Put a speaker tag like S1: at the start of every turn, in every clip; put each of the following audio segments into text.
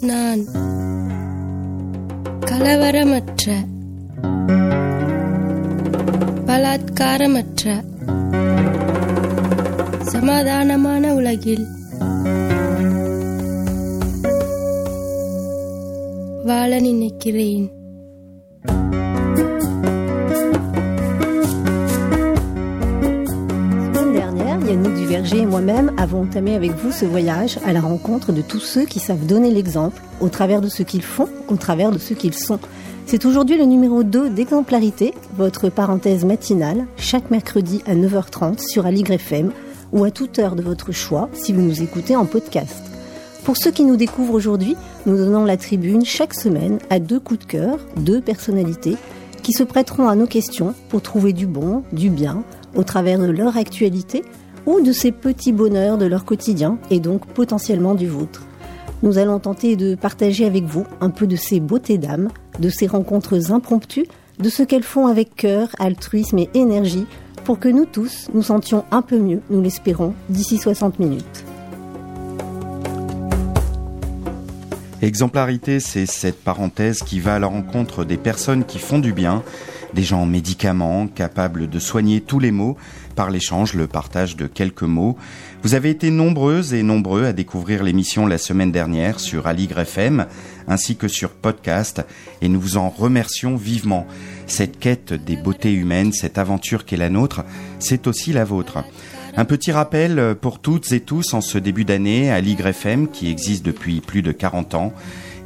S1: நான் கலவரமற்ற பலாத்காரமற்ற சமாதானமான உலகில் வாழ நினைக்கிறேன்.
S2: Duverger et moi-même avons entamé avec vous ce voyage à la rencontre de tous ceux qui savent donner l'exemple au travers de ce qu'ils font, au travers de ce qu'ils sont. C'est aujourd'hui le numéro 2 d'exemplarité, votre parenthèse matinale, chaque mercredi à 9h30 sur Aligre FM ou à toute heure de votre choix si vous nous écoutez en podcast. Pour ceux qui nous découvrent aujourd'hui, nous donnons la tribune chaque semaine à deux coups de cœur, deux personnalités qui se prêteront à nos questions pour trouver du bon, du bien, au travers de leur actualité ou de ces petits bonheurs de leur quotidien et donc potentiellement du vôtre. Nous allons tenter de partager avec vous un peu de ces beautés d'âme, de ces rencontres impromptues, de ce qu'elles font avec cœur, altruisme et énergie pour que nous tous nous sentions un peu mieux, nous l'espérons, d'ici 60 minutes.
S3: Exemplarité, c'est cette parenthèse qui va à la rencontre des personnes qui font du bien, des gens médicaments, capables de soigner tous les maux par l'échange, le partage de quelques mots. Vous avez été nombreuses et nombreux à découvrir l'émission la semaine dernière sur Aligre FM ainsi que sur podcast et nous vous en remercions vivement. Cette quête des beautés humaines, cette aventure qu'est la nôtre, c'est aussi la vôtre. Un petit rappel pour toutes et tous en ce début d'année à Ligre FM qui existe depuis plus de 40 ans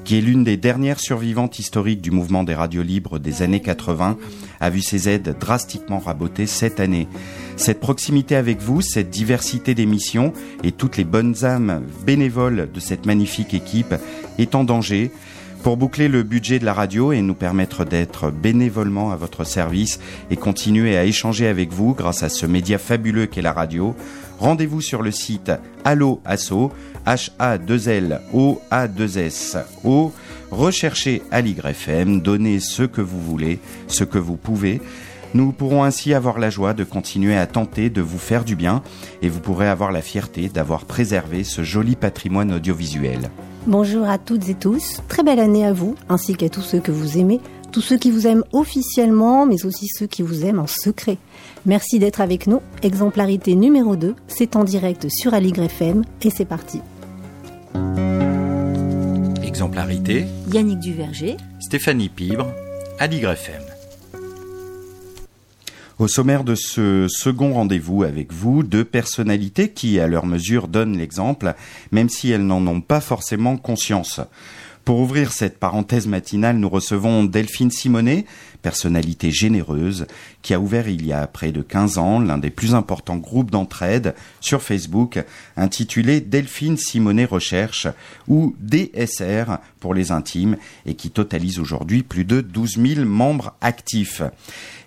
S3: qui est l'une des dernières survivantes historiques du mouvement des radios libres des années 80, a vu ses aides drastiquement rabotées cette année. Cette proximité avec vous, cette diversité d'émissions et toutes les bonnes âmes bénévoles de cette magnifique équipe est en danger. Pour boucler le budget de la radio et nous permettre d'être bénévolement à votre service et continuer à échanger avec vous grâce à ce média fabuleux qu'est la radio, rendez-vous sur le site Allo Asso, H-A-2-L-O-A-2-S-O, recherchez Aligre FM, donnez ce que vous voulez, ce que vous pouvez. Nous pourrons ainsi avoir la joie de continuer à tenter de vous faire du bien et vous pourrez avoir la fierté d'avoir préservé ce joli patrimoine audiovisuel.
S2: Bonjour à toutes et tous, très belle année à vous, ainsi qu'à tous ceux que vous aimez, tous ceux qui vous aiment officiellement, mais aussi ceux qui vous aiment en secret. Merci d'être avec nous. Exemplarité numéro 2, c'est en direct sur Aligre FM et c'est parti.
S3: Exemplarité,
S2: Yannick Duverger,
S3: Stéphanie Pibre, Aligre FM. Au sommaire de ce second rendez-vous avec vous, deux personnalités qui, à leur mesure, donnent l'exemple, même si elles n'en ont pas forcément conscience. Pour ouvrir cette parenthèse matinale, nous recevons Delphine Simonet, personnalité généreuse, qui a ouvert il y a près de 15 ans l'un des plus importants groupes d'entraide sur Facebook, intitulé Delphine Simonet Recherche, ou DSR pour les intimes, et qui totalise aujourd'hui plus de 12 000 membres actifs.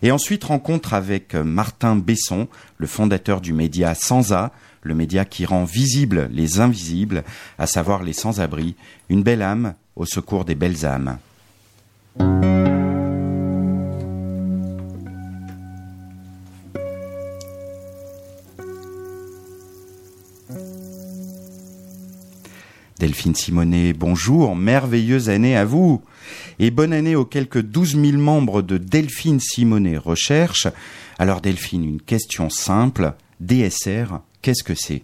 S3: Et ensuite rencontre avec Martin Besson, le fondateur du média Sansa, le média qui rend visibles les invisibles, à savoir les sans-abri, une belle âme au secours des belles âmes. Delphine Simonet, bonjour, merveilleuse année à vous. Et bonne année aux quelques 12 000 membres de Delphine Simonet Recherche. Alors Delphine, une question simple. DSR, qu'est-ce que c'est?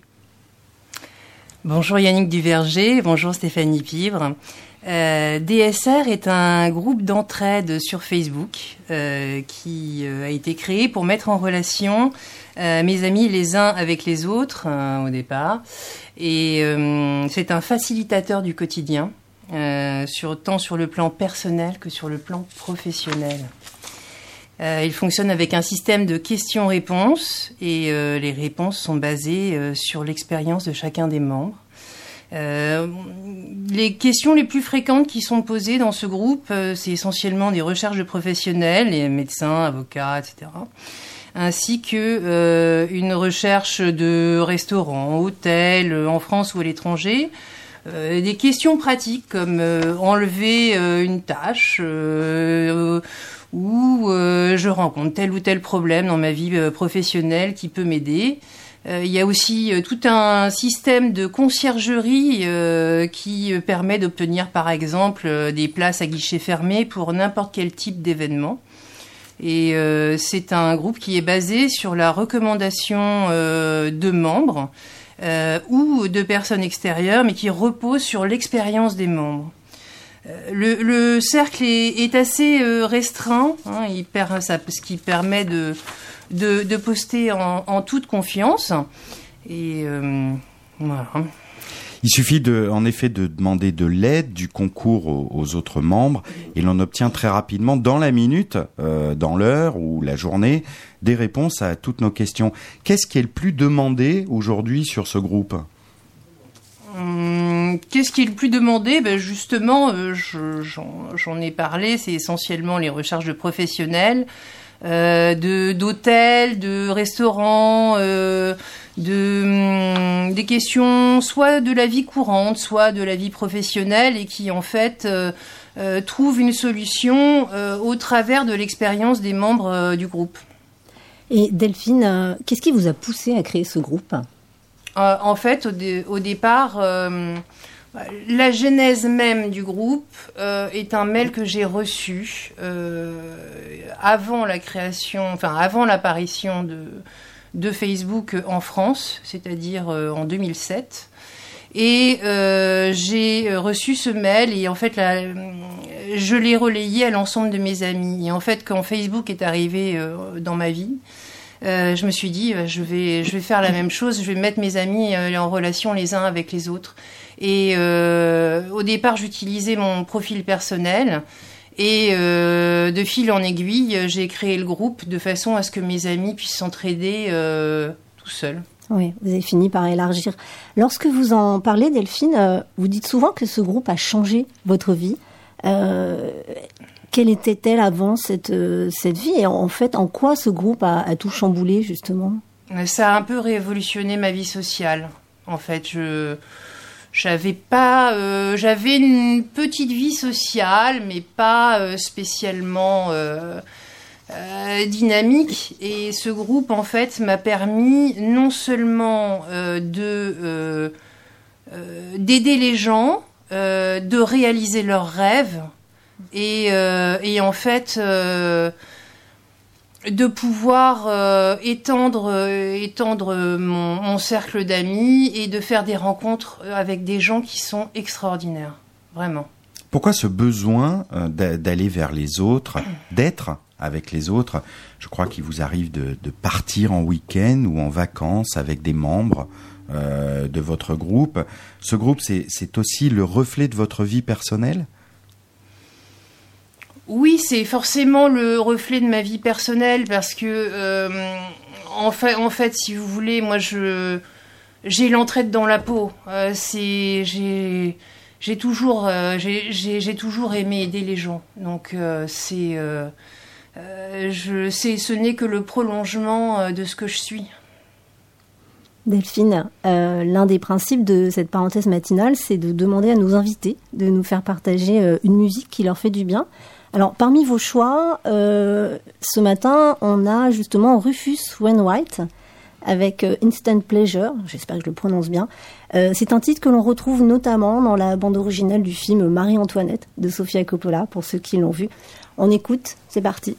S4: Bonjour Yannick Duverger, bonjour Stéphanie Pivre. Euh, DSR est un groupe d'entraide sur Facebook euh, qui euh, a été créé pour mettre en relation mes amis les uns avec les autres au départ. Et c'est un facilitateur du quotidien, tant sur le plan personnel que sur le plan professionnel. il fonctionne avec un système de questions-réponses et les réponses sont basées sur l'expérience de chacun des membres. Euh, les questions les plus fréquentes qui sont posées dans ce groupe, euh, c'est essentiellement des recherches de professionnels, les médecins, avocats, etc. Ainsi que euh, une recherche de restaurants, hôtels, en France ou à l'étranger. des questions pratiques comme enlever une tâche ou je rencontre tel ou tel problème dans ma vie professionnelle qui peut m'aider. Il y a aussi tout un système de conciergerie qui permet d'obtenir par exemple des places à guichet fermé pour n'importe quel type d'événement. Et c'est un groupe qui est basé sur la recommandation de membres ou de personnes extérieures, mais qui repose sur l'expérience des membres. Le, le, cercle est, assez euh, restreint, hein, ce qui permet de, de, de poster en, en, toute confiance. Et euh, voilà.
S3: Il suffit de, en effet de demander de l'aide, du concours aux, aux, autres membres, et l'on obtient très rapidement, dans la minute, euh, dans l'heure ou la journée, des réponses à toutes nos questions. Qu'est-ce qui est le plus demandé aujourd'hui sur ce groupe?
S4: Hum, Qu'est-ce qui est le plus demandé? Ben Justement, euh, j'en ai parlé, c'est essentiellement les recherches de professionnels, euh, d'hôtels, de, de, restaurants, euh, de, hum, des questions soit de la vie courante, soit de la vie professionnelle, et qui en fait euh, trouvent une solution au travers de l'expérience des membres du groupe.
S2: Et Delphine, qu'est-ce qui vous a poussé à créer ce groupe?
S4: Euh, en fait, au, dé au départ, euh, la genèse même du groupe euh, est un mail que j'ai reçu avant la création, enfin avant l'apparition de, Facebook en France, c'est-à-dire en 2007. Et euh, j'ai reçu ce mail et en fait, je l'ai relayé à l'ensemble de mes amis. Et en fait, quand Facebook est arrivé euh, dans ma vie, euh, je me suis dit, je vais, je vais faire la même chose, je vais mettre mes amis euh, en relation les uns avec les autres. Et euh, au départ, j'utilisais mon profil personnel. Et euh, de fil en aiguille, j'ai créé le groupe de façon à ce que mes amis puissent s'entraider euh, tout seuls.
S2: Oui, vous avez fini par élargir. Lorsque vous en parlez, Delphine, vous dites souvent que ce groupe a changé votre vie. Quelle était-elle avant cette, cette vie et en fait en quoi ce groupe a, a, tout chamboulé justement?
S4: Ça a un peu révolutionné ma vie sociale. En fait, je j'avais pas euh, j'avais une petite vie sociale mais pas euh, spécialement euh, dynamique. Et ce groupe en fait m'a permis non seulement de d'aider les gens de réaliser leurs rêves et, euh, et en fait euh, de pouvoir euh, étendre, euh, étendre mon, mon cercle d'amis et de faire des rencontres avec des gens qui sont extraordinaires, vraiment.
S3: Pourquoi ce besoin d'aller vers les autres, d'être avec les autres? Je crois qu'il vous arrive de, de partir en week-end ou en vacances avec des membres euh, de votre groupe. Ce groupe, c'est aussi le reflet de votre vie personnelle?
S4: Oui, c'est forcément le reflet de ma vie personnelle parce que, euh, en, fait, si vous voulez, moi, je j'ai l'entraide dans la peau. Euh, c'est j'ai j'ai toujours euh, j'ai toujours aimé aider les gens. Donc c'est je sais ce n'est que le prolongement de ce que je suis.
S2: Delphine, l'un des principes de cette parenthèse matinale, c'est de demander à nos invités de nous faire partager une musique qui leur fait du bien. Alors, parmi vos choix, euh, ce matin, on a justement Rufus Wainwright avec euh, Instant Pleasure, j'espère que je le prononce bien. Euh, c'est un titre que l'on retrouve notamment dans la bande originale du film Marie-Antoinette de Sofia Coppola, pour ceux qui l'ont vu. On écoute, c'est parti.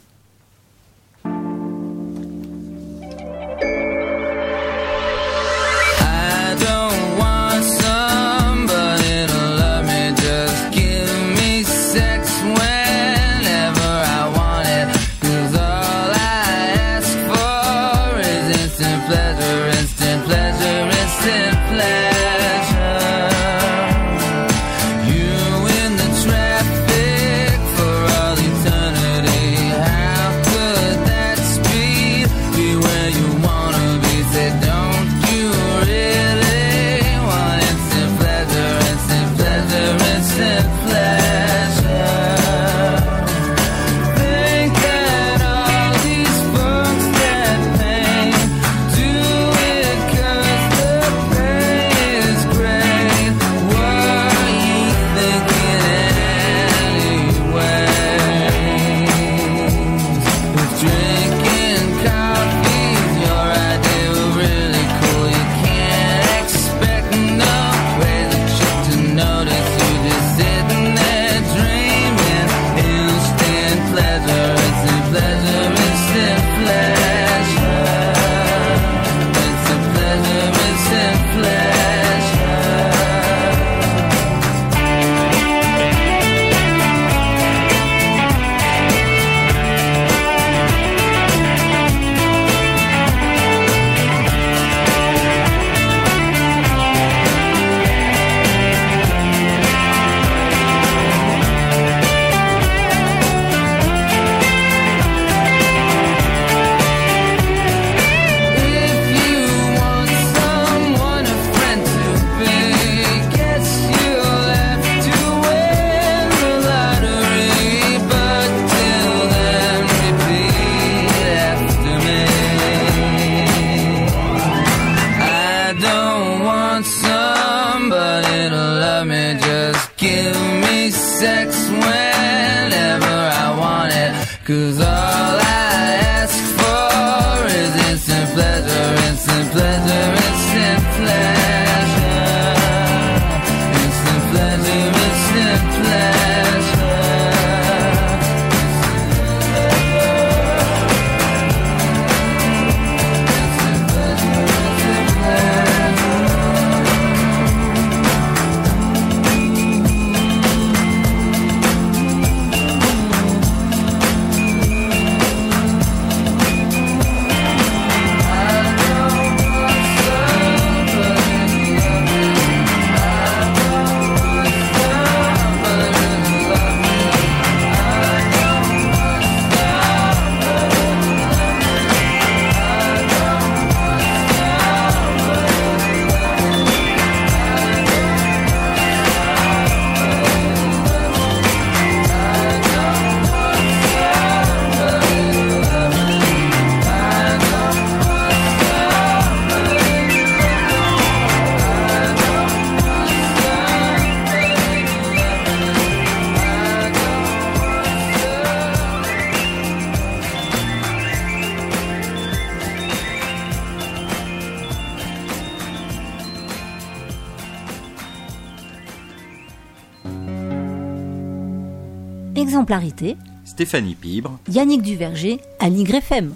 S2: Exemplarité,
S3: Stéphanie Pibre.
S2: Yannick Duverger, Aligre FM.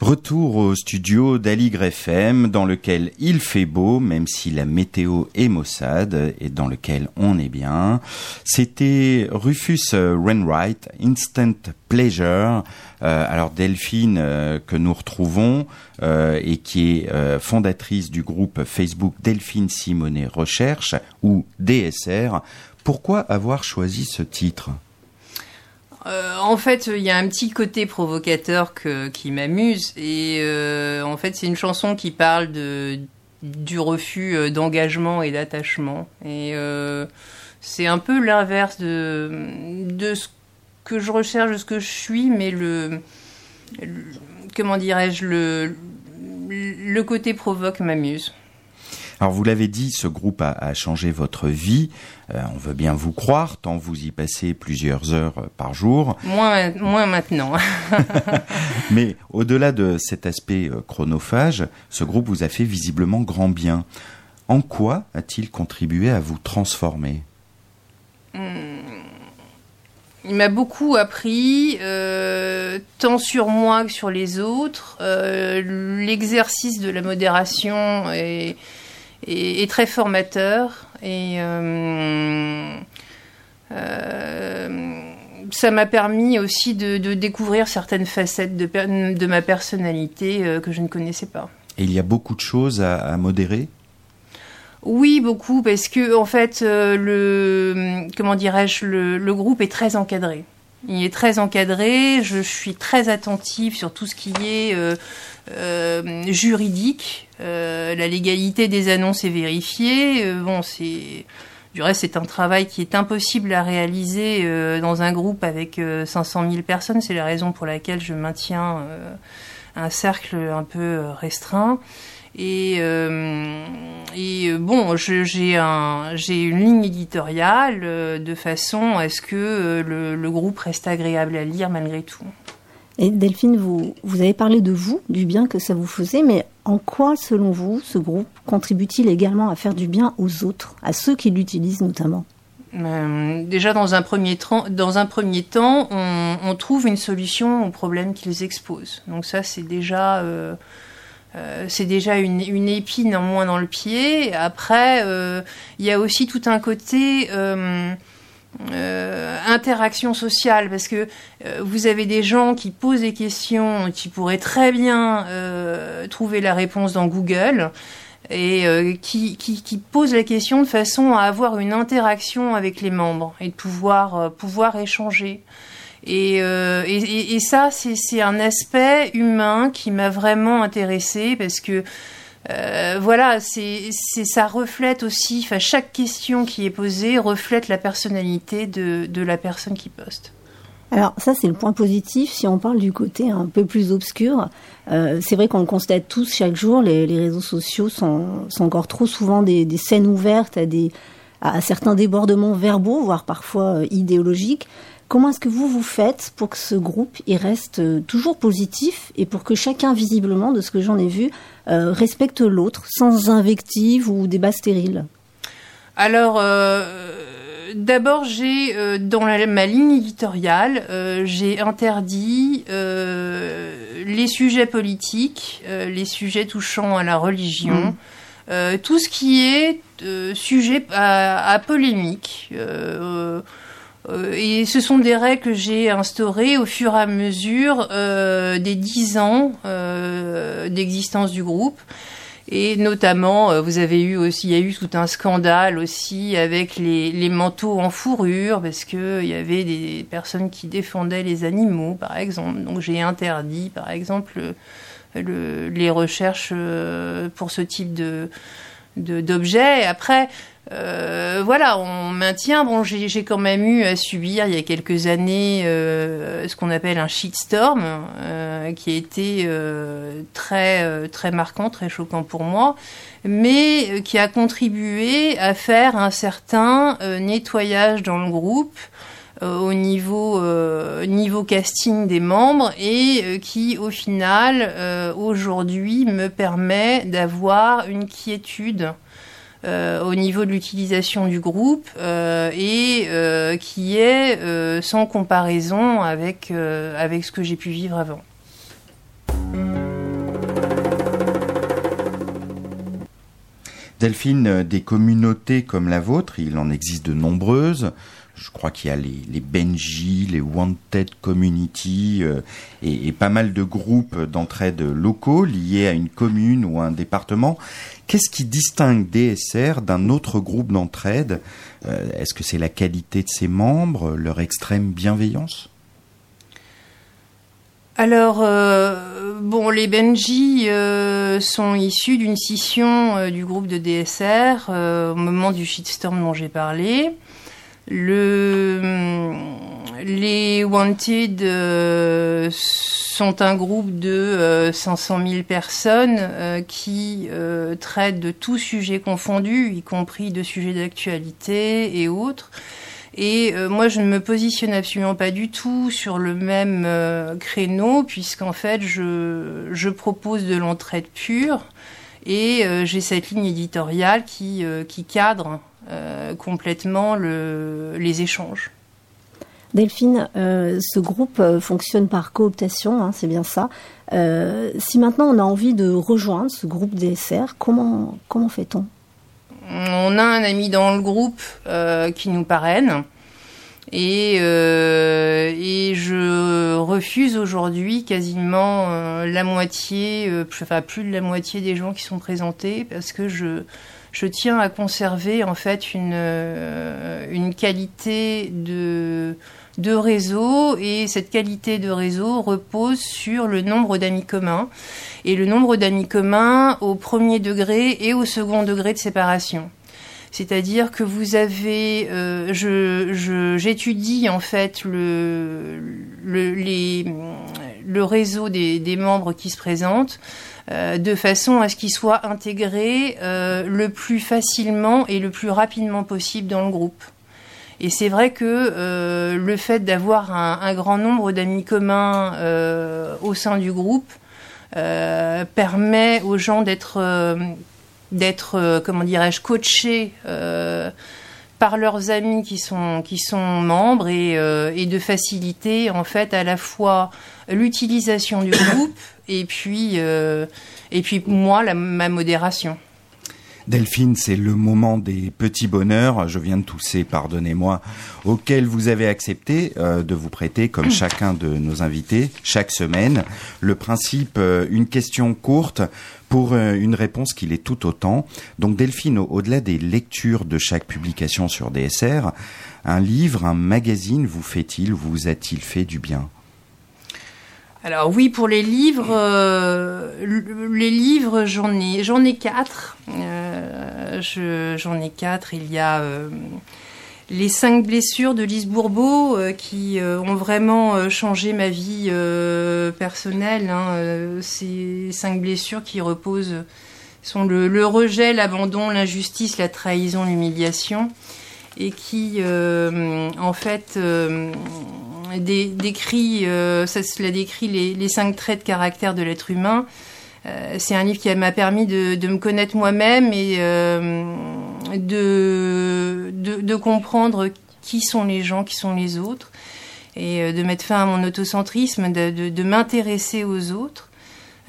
S3: Retour au studio d'Aligre FM dans lequel il fait beau, même si la météo est maussade et dans lequel on est bien. C'était Rufus Wainwright, Instant Pleasure. Euh, alors Delphine euh, que nous retrouvons euh, et qui est euh, fondatrice du groupe Facebook Delphine Simonet Recherche ou DSR. Pourquoi avoir choisi ce titre
S4: Euh, en fait, il y a un petit côté provocateur qui m'amuse. Et euh, en fait, c'est une chanson qui parle du refus euh, d'engagement et d'attachement. Et c'est un peu l'inverse de, de ce que je recherche, de ce que je suis, mais le. le- comment dirais-je le, le côté provoque m'amuse.
S3: Alors vous l'avez dit, ce groupe a, a changé votre vie. Euh, on veut bien vous croire, tant vous y passez plusieurs heures euh, par jour.
S4: Moins, moins maintenant.
S3: Mais au-delà de cet aspect euh, chronophage, ce groupe vous a fait visiblement grand bien. En quoi a-t-il contribué à vous transformer?
S4: Il m'a beaucoup appris, euh, tant sur moi que sur les autres. Euh, L'exercice de la modération est, est très formateur et euh, euh, ça m'a permis aussi de, de découvrir certaines facettes de, ma personnalité euh, que je ne connaissais pas.
S3: Et il y a beaucoup de choses à, à modérer?
S4: Oui, beaucoup, parce que en fait, euh, le comment dirais-je, le, le groupe est très encadré. Il est très encadré. Je suis très attentive sur tout ce qui est euh, euh, juridique. Euh, la légalité des annonces est vérifiée. Euh, bon, c'est du reste, c'est un travail qui est impossible à réaliser euh, dans un groupe avec euh, 500 000 personnes. C'est la raison pour laquelle je maintiens un cercle un peu restreint. Et, euh, et bon, j'ai un, une ligne éditoriale de façon à ce que le groupe reste agréable à lire malgré tout.
S2: Et Delphine, vous, vous avez parlé de vous, du bien que ça vous faisait, mais en quoi, selon vous, ce groupe contribue-t-il également à faire du bien aux autres, à ceux qui l'utilisent notamment?
S4: Euh, déjà, dans un premier, temps, dans un premier temps, on, trouve une solution aux problèmes qu'ils exposent. Donc ça, c'est déjà, euh, euh, déjà une, une épine en moins dans le pied. Après, il y a aussi tout un côté euh, interaction sociale, parce que euh, vous avez des gens qui posent des questions, qui pourraient très bien euh, trouver la réponse dans Google et qui, qui, qui pose la question de façon à avoir une interaction avec les membres et de pouvoir, pouvoir échanger. Et, et, et- ça, c'est c'est un aspect humain qui m'a vraiment intéressée parce que euh, voilà, c'est ça reflète aussi, enfin chaque question qui est posée reflète la personnalité de, la personne qui poste.
S2: Alors ça, c'est le point positif. Si on parle du côté un peu plus obscur, euh, c'est vrai qu'on le constate tous chaque jour. Les, les réseaux sociaux sont, encore trop souvent des, scènes ouvertes à certains débordements verbaux, voire parfois euh, idéologiques. Comment est-ce que vous vous faites pour que ce groupe il reste euh, toujours positif et pour que chacun, visiblement, de ce que j'en ai vu, euh, respecte l'autre sans invective ou débat stérile?
S4: Alors, euh, d'abord, j'ai euh, dans la- ma ligne éditoriale, j'ai interdit les sujets politiques, les sujets touchant à la religion, euh, tout ce qui est euh, sujet à, à polémique. euh, et ce sont des règles que j'ai instaurées au fur et à mesure euh, des dix ans euh, d'existence du groupe. Et notamment, euh, vous avez eu aussi, il y a eu tout un scandale aussi avec les, les manteaux en fourrure, parce que il y avait des personnes qui défendaient les animaux, par exemple. Donc j'ai interdit, par exemple, le- le- les recherches euh, pour ce type de- d'objets. Après, euh, voilà, on maintient. Bon, j'ai quand même eu à subir il y a quelques années euh, ce qu'on appelle un shitstorm, euh, qui a été euh, très très marquant, très choquant pour moi, mais qui a contribué à faire un certain nettoyage dans le groupe au niveau euh, niveau casting des membres et euh, qui au final euh, aujourd'hui me permet d'avoir une quiétude euh, au niveau de l'utilisation du groupe euh, et euh, qui est euh, sans comparaison avec euh, avec ce que j'ai pu vivre avant.
S3: Delphine, euh, des communautés comme la vôtre, il en existe de nombreuses. Je crois qu'il y a les, Benji, les Wanted Community euh, et, pas mal de groupes d'entraide locaux liés à une commune ou à un département. Qu'est-ce qui distingue DSR d'un autre groupe d'entraide? Euh, Est-ce que c'est la qualité de ses membres, leur extrême bienveillance?
S4: Alors, euh, les Benji sont issus d'une scission du groupe de DSR au moment du shitstorm dont j'ai parlé. Le, les Wanted euh, sont un groupe de euh, 500 000 personnes euh, qui euh, traitent de tout sujet confondu, y compris de sujets d'actualité et autres. Et euh, moi, je ne me positionne absolument pas du tout sur le même euh, créneau, puisqu'en fait, je, je propose de l'entraide pure et euh, j'ai cette ligne éditoriale qui, euh, qui cadre euh, complètement le, les échanges.
S2: Delphine, euh, ce groupe euh, fonctionne par cooptation, hein, c'est bien ça. Euh, si maintenant on a envie de rejoindre ce groupe DSR, comment, comment fait-on?
S4: On a un ami dans le groupe euh, qui nous parraine. Et, euh, et je refuse aujourd'hui quasiment euh, la moitié, euh, enfin plus de la moitié des gens qui sont présentés parce que je, je tiens à conserver en fait une, euh, une qualité de, de réseau. Et cette qualité de réseau repose sur le nombre d'amis communs. Et le nombre d'amis communs au premier degré et au second degré de séparation. C'est-à-dire que vous avez, euh, je, je- j'étudie en fait le, le, les, le réseau des, des membres qui se présentent euh, de façon à ce qu'ils soient intégrés euh, le plus facilement et le plus rapidement possible dans le groupe. Et c'est vrai que euh, le fait d'avoir un, un grand nombre d'amis communs euh, au sein du groupe euh, permet aux gens d'être d'être comment dirais-je coachés par leurs amis qui sont qui sont membres et, euh, et de faciliter en fait à la fois l'utilisation du groupe et puis euh, et puis moi ma modération.
S3: Delphine, c'est le moment des petits bonheurs, je viens de tousser, pardonnez-moi, auxquels vous avez accepté euh, de vous prêter, comme chacun de nos invités, chaque semaine. Le principe, euh, une question courte pour euh, une réponse qui l'est tout autant. Donc Delphine, au- au-delà des lectures de chaque publication sur DSR, un livre, un magazine vous fait-il, vous a-t-il fait du bien?
S4: Alors oui, pour les livres, euh, les livres, j'en ai, j'en ai quatre. Euh, je- j'en ai quatre. Il y a euh, les cinq blessures de Lise Bourbeau euh, qui euh, ont vraiment euh, changé ma vie personnelle. hein. Ces cinq blessures qui reposent sont le, le rejet, l'abandon, l'injustice, la trahison, l'humiliation, et qui, en fait, dé- décrit, euh, ça cela décrit les, cinq traits de caractère de l'être humain. Euh, c'est un livre qui m'a permis de, me connaître moi-même et euh, de, de, de comprendre qui sont les gens, qui sont les autres, et de mettre fin à mon autocentrisme, de, m'intéresser aux autres.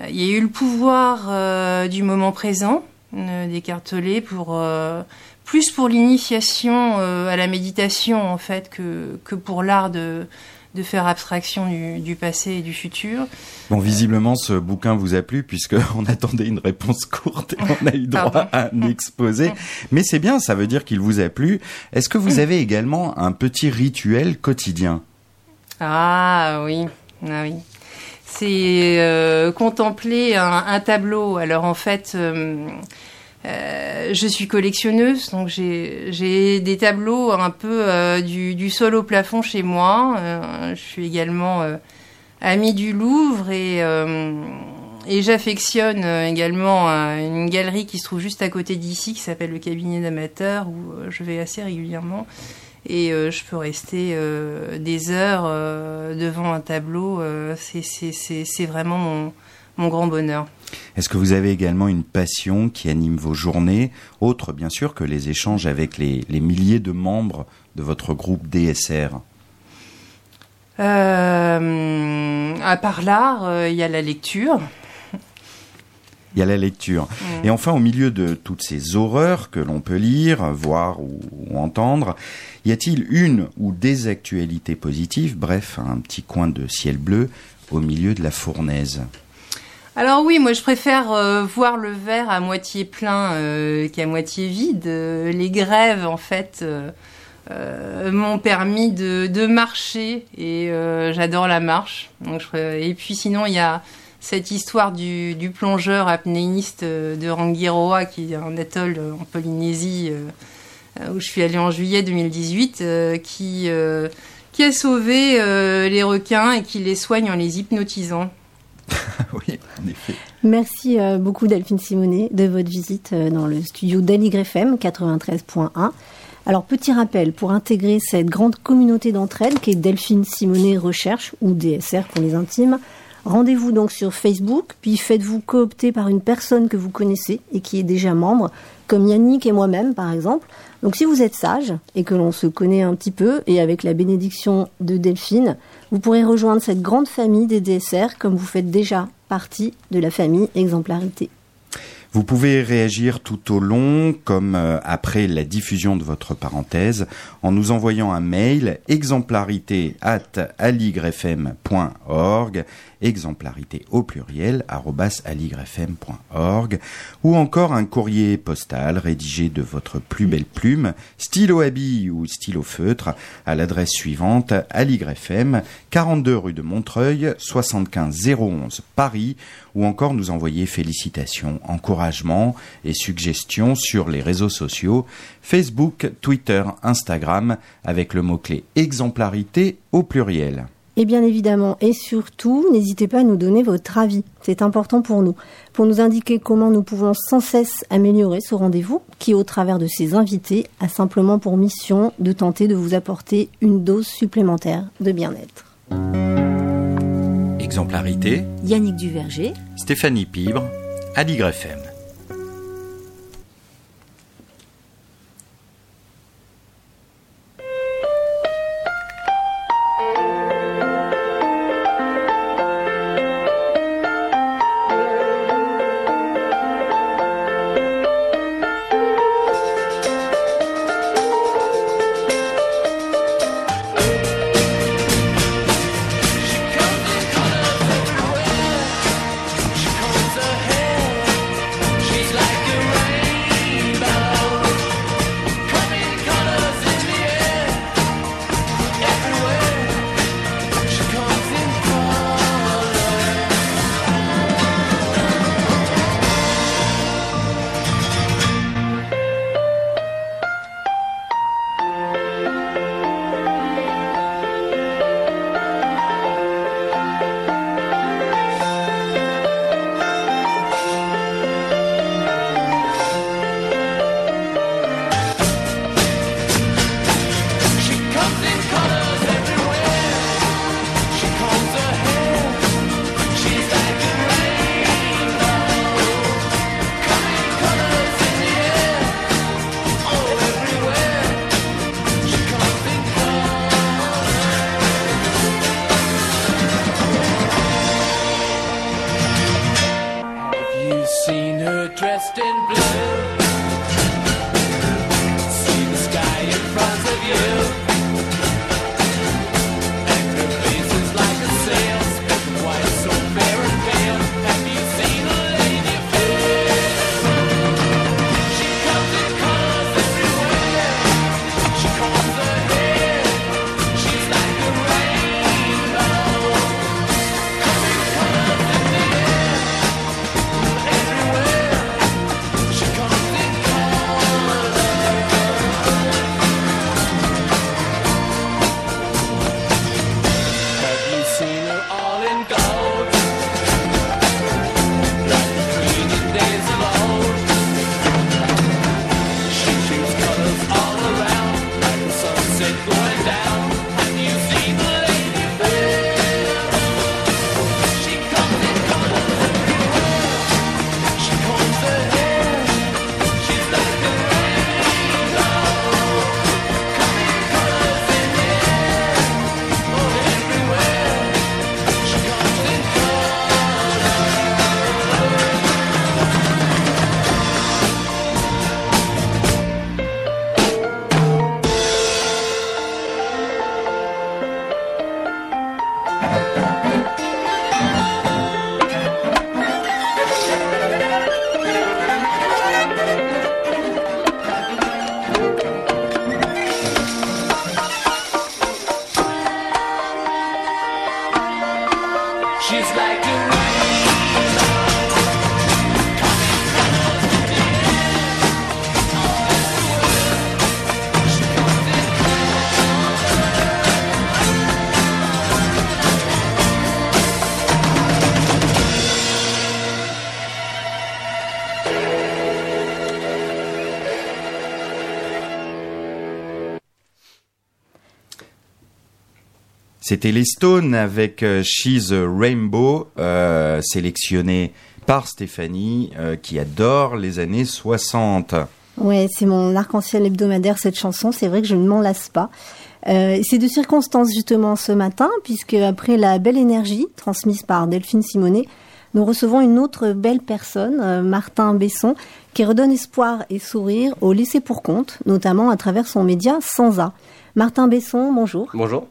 S4: Il y a eu le pouvoir du moment présent, euh, d'écarteler pour plus pour l'initiation euh, à la méditation en fait que, que pour l'art de, de faire abstraction du, du passé et du futur.
S3: Bon, visiblement, ce bouquin vous a plu puisque on attendait une réponse courte et on a eu droit à un exposé. Mais c'est bien, ça veut dire qu'il vous a plu. Est-ce que vous avez également un petit rituel quotidien?
S4: Ah oui, ah oui. C'est euh, contempler un, un tableau. Alors en fait, euh, euh, je suis collectionneuse, donc j'ai des tableaux un peu euh, du, du sol au plafond chez moi. Euh, je suis également euh, amie du Louvre et euh, et j'affectionne également une galerie qui se trouve juste à côté d'ici, qui s'appelle le cabinet d'amateurs, où je vais assez régulièrement. Et je peux rester des heures devant un tableau. c'est vraiment mon, mon grand bonheur.
S3: Est-ce que vous avez également une passion qui anime vos journées, autre bien sûr que les échanges avec les, les milliers de membres de votre groupe DSR
S4: Euh, à part l'art, euh, il y a la lecture.
S3: Il y a la lecture.
S4: Mm.
S3: Et enfin, au milieu de toutes ces horreurs que l'on peut lire, voir ou, ou entendre, y a-t-il une ou des actualités positives, bref, un petit coin de ciel bleu au milieu de la fournaise
S4: Alors oui, moi je préfère euh, voir le verre à moitié plein euh, qu'à moitié vide. Euh, les grèves, en fait, m'ont permis de, de marcher et j'adore la marche. Et puis sinon, il y a cette histoire du, du plongeur apnéiste de Rangiroa, qui est un atoll en Polynésie où je suis allée en juillet 2018, euh, qui, qui a sauvé les requins et qui les soigne en les hypnotisant.
S2: Merci euh, beaucoup Delphine Simonet de votre visite euh, dans le studio d'AligrefM 93.1. Alors petit rappel, pour intégrer cette grande communauté d'entraide qui est Delphine Simonet Recherche ou DSR pour les intimes, rendez-vous donc sur Facebook, puis faites-vous coopter par une personne que vous connaissez et qui est déjà membre, comme Yannick et moi-même par exemple. Donc si vous êtes sage et que l'on se connaît un petit peu, et avec la bénédiction de Delphine, vous pourrez rejoindre cette grande famille des DSR comme vous faites déjà partie de la famille Exemplarité.
S3: Vous pouvez réagir tout au long, comme euh, après la diffusion de votre parenthèse, en nous envoyant un mail exemplarité at aligrefm.org, exemplarité au pluriel, aligrefm.org, ou encore un courrier postal rédigé de votre plus belle plume, stylo à ou stylo feutre, à l'adresse suivante, aligrefm, 42 rue de Montreuil, 75 011 Paris, ou encore nous envoyer félicitations, encouragements et suggestions sur les réseaux sociaux, Facebook, Twitter, Instagram, avec le mot-clé exemplarité au pluriel.
S2: Et bien évidemment, et surtout, n'hésitez pas à nous donner votre avis. C'est important pour nous, pour nous indiquer comment nous pouvons sans cesse améliorer ce rendez-vous, qui au travers de ses invités a simplement pour mission de tenter de vous apporter une dose supplémentaire de bien-être.
S3: Exemplarité,
S2: Yannick Duverger,
S3: Stéphanie Pibre, Aligre FM. C'était les Stones avec euh, She's a Rainbow, euh, sélectionné par Stéphanie, euh, qui adore les années 60.
S2: Ouais, c'est mon arc-en-ciel hebdomadaire cette chanson. C'est vrai que je ne m'en lasse pas. Euh, c'est de circonstance justement ce matin, puisque après la belle énergie transmise par Delphine Simonet, nous recevons une autre belle personne, euh, Martin Besson, qui redonne espoir et sourire au lycée pour compte, notamment à travers son média Sansa. Martin Besson, bonjour.
S5: Bonjour.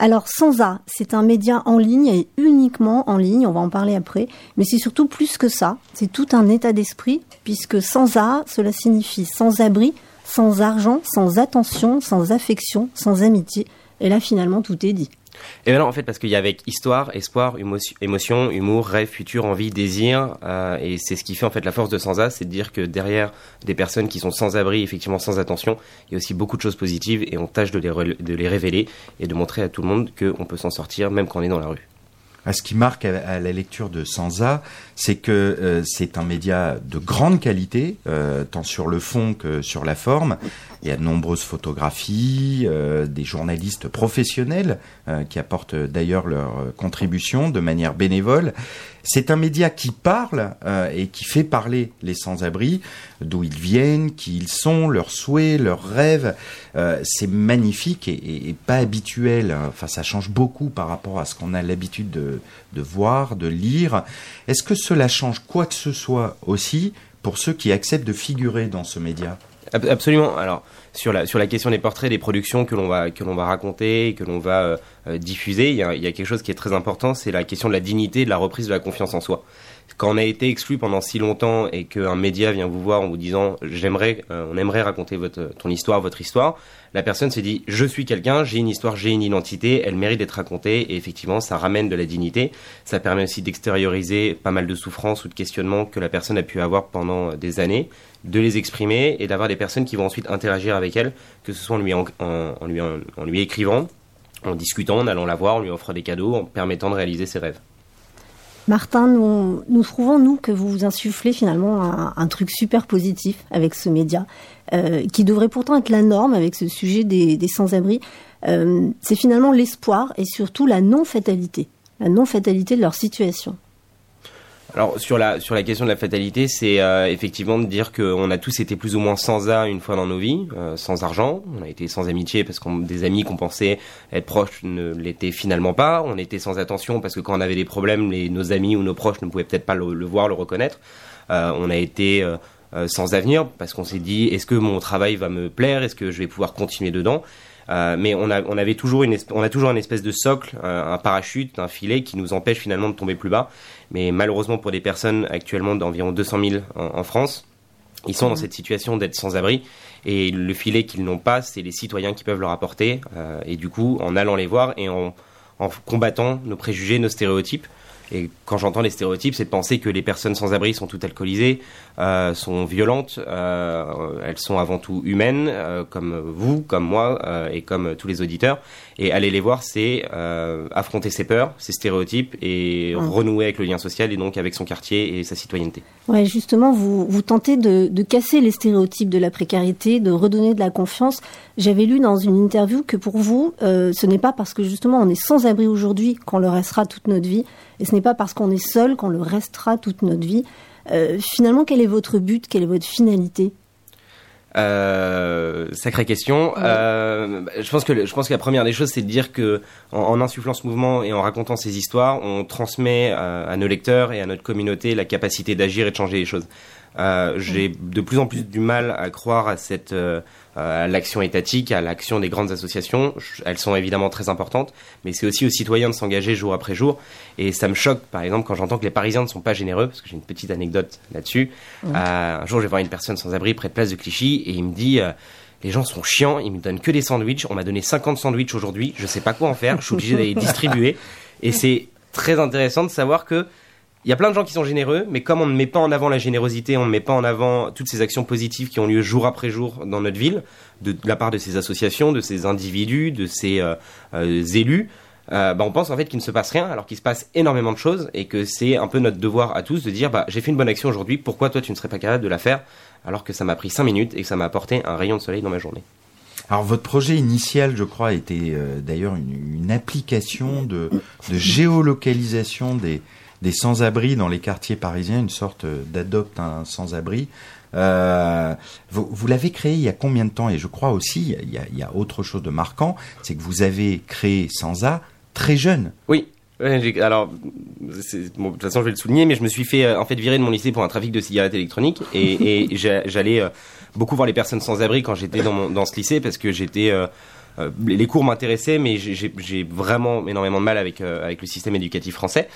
S2: Alors Sansa, c'est un média en ligne et uniquement en ligne, on va en parler après, mais c'est surtout plus que ça, c'est tout un état d'esprit, puisque Sansa, cela signifie sans abri, sans argent, sans attention, sans affection, sans amitié, et là finalement tout est dit.
S5: Et bien non, en fait, parce qu'il y a avec histoire, espoir, émotion, humour, rêve, futur, envie, désir, euh, et c'est ce qui fait en fait la force de Sansa, c'est de dire que derrière des personnes qui sont sans abri, effectivement sans attention, il y a aussi beaucoup de choses positives, et on tâche de les, de les révéler et de montrer à tout le monde qu'on peut s'en sortir même quand on est dans la rue.
S3: Ah, Ce qui marque à, à la lecture de Sansa, c'est que euh, c'est un média de grande qualité, euh, tant sur le fond que sur la forme. Il y a de nombreuses photographies, euh, des journalistes professionnels qui apportent d'ailleurs leur contribution de manière bénévole. C'est un média qui parle et qui fait parler les sans-abri, d'où ils viennent, qui ils sont, leurs souhaits, leurs rêves. C'est magnifique et- et pas habituel. Enfin, ça change beaucoup par rapport à ce qu'on a l'habitude de, de voir, de lire. Est-ce que cela change quoi que ce soit aussi pour ceux qui acceptent de figurer dans ce média?
S5: Ab- Absolument. Alors sur la sur la question des portraits, des productions que l'on va que l'on va raconter, que l'on va euh, euh, diffuser, il y, a, quelque chose qui est très important, c'est la question de la dignité, de la reprise de la confiance en soi. Quand on a été exclu pendant si longtemps et qu'un média vient vous voir en vous disant j'aimerais, euh, on aimerait raconter votre ton histoire, votre histoire, la personne se dit je suis quelqu'un, j'ai une histoire, j'ai une identité, elle mérite d'être racontée et effectivement ça ramène de la dignité. Ça permet aussi d'extérioriser pas mal de souffrances ou de questionnements que la personne a pu avoir pendant des années de les exprimer et d'avoir des personnes qui vont ensuite interagir avec elle, que ce soit en lui, en, en- lui, en lui écrivant, en discutant, en allant la voir, en lui offrant des cadeaux, en permettant de réaliser ses rêves.
S2: Martin, nous, trouvons, nous, que vous vous insufflez finalement un, truc super positif avec ce média, euh, qui devrait pourtant être la norme avec ce sujet des, des sans-abri. Euh, c'est finalement l'espoir et surtout la non-fatalité, la non-fatalité de leur situation.
S5: Alors sur la sur la question de la fatalité, c'est euh, effectivement de dire qu'on a tous été plus ou moins sans A une fois dans nos vies, euh, sans argent. On a été sans amitié parce qu'on des amis qu'on pensait être proches ne l'étaient finalement pas. On était sans attention parce que quand on avait des problèmes, les, nos amis ou nos proches ne pouvaient peut-être pas le, voir, le reconnaître. Euh, on a été euh, euh, sans avenir parce qu'on s'est dit est-ce que mon travail va me plaire, est-ce que je vais pouvoir continuer dedans? Euh, mais on, a, on avait toujours une, on a toujours une espèce de socle, euh, un parachute, un filet qui nous empêche finalement de tomber plus bas. Mais malheureusement pour des personnes actuellement d'environ 200 000 en, en France, ils sont dans cette situation d'être sans abri et le filet qu'ils n'ont pas, c'est les citoyens qui peuvent leur apporter. Euh, et du coup, en allant les voir et en, en combattant nos préjugés, nos stéréotypes, Et quand j'entends les stéréotypes, c'est de penser que les personnes sans abri sont toutes alcoolisées, euh, sont violentes, euh, elles sont avant tout humaines, euh, comme vous, comme moi euh, et comme tous les auditeurs. Et aller les voir, c'est euh, affronter ses peurs, ses stéréotypes et renouer avec le lien social et donc avec son quartier et sa citoyenneté.
S2: Ouais, justement, vous, vous tentez de, de casser les stéréotypes de la précarité, de redonner de la confiance. J'avais lu dans une interview que pour vous, euh, ce n'est pas parce que justement on est sans abri aujourd'hui qu'on le restera toute notre vie, et ce n'est pas parce qu'on est seul qu'on le restera toute notre vie. Euh, finalement, quel est votre but? Quelle est votre finalité?
S5: Euh, sacrée question. Euh, je pense que le- je pense que la première des choses, c'est de dire que en, en insufflant ce mouvement et en racontant ces histoires, on transmet euh, à nos lecteurs et à notre communauté la capacité d'agir et de changer les choses. Euh, J'ai de plus en plus du mal à croire à cette euh, à l'action étatique, à l'action des grandes associations. Elles sont évidemment très importantes, mais c'est aussi aux citoyens de s'engager jour après jour. Et ça me choque, par exemple, quand j'entends que les Parisiens ne sont pas généreux, parce que j'ai une petite anecdote là-dessus. Euh, un jour, je vais voir une personne sans abri près de Place de Clichy, et il me dit. euh, les gens sont chiants, ils me donnent que des sandwichs. On m'a donné 50 sandwichs aujourd'hui, je sais pas quoi en faire, je suis obligé d'aller distribuer. Et c'est très intéressant de savoir que il y a plein de gens qui sont généreux, mais comme on ne met pas en avant la générosité, on ne met pas en avant toutes ces actions positives qui ont lieu jour après jour dans notre ville, de, la part de ces associations, de ces individus, de ces euh, euh, élus, euh, bah, on pense en fait qu'il ne se passe rien, alors qu'il se passe énormément de choses, et que c'est un peu notre devoir à tous de dire, bah, j'ai fait une bonne action aujourd'hui, pourquoi toi tu ne serais pas capable de la faire, alors que ça m'a pris 5 minutes et que ça m'a apporté un rayon de soleil dans ma journée.
S3: Alors votre projet initial, je crois, était d'ailleurs une, application de géolocalisation des, des sans-abri dans les quartiers parisiens, une sorte euh, d'adopte un sans-abri. Euh, vous vous l'avez créé il y a combien de temps? Et je crois aussi, il y a, il y a autre chose de marquant, c'est que vous avez créé Sansa très jeune.
S5: Oui. Ouais, alors, bon, de toute façon, je vais le souligner, mais je me suis fait euh, en fait virer de mon lycée pour un trafic de cigarettes électroniques et, et j'a- j'allais euh, beaucoup voir les personnes sans abri quand j'étais dans, ce lycée parce que j'étais les cours m'intéressaient, mais j'ai- vraiment énormément de mal avec euh, avec le système éducatif français.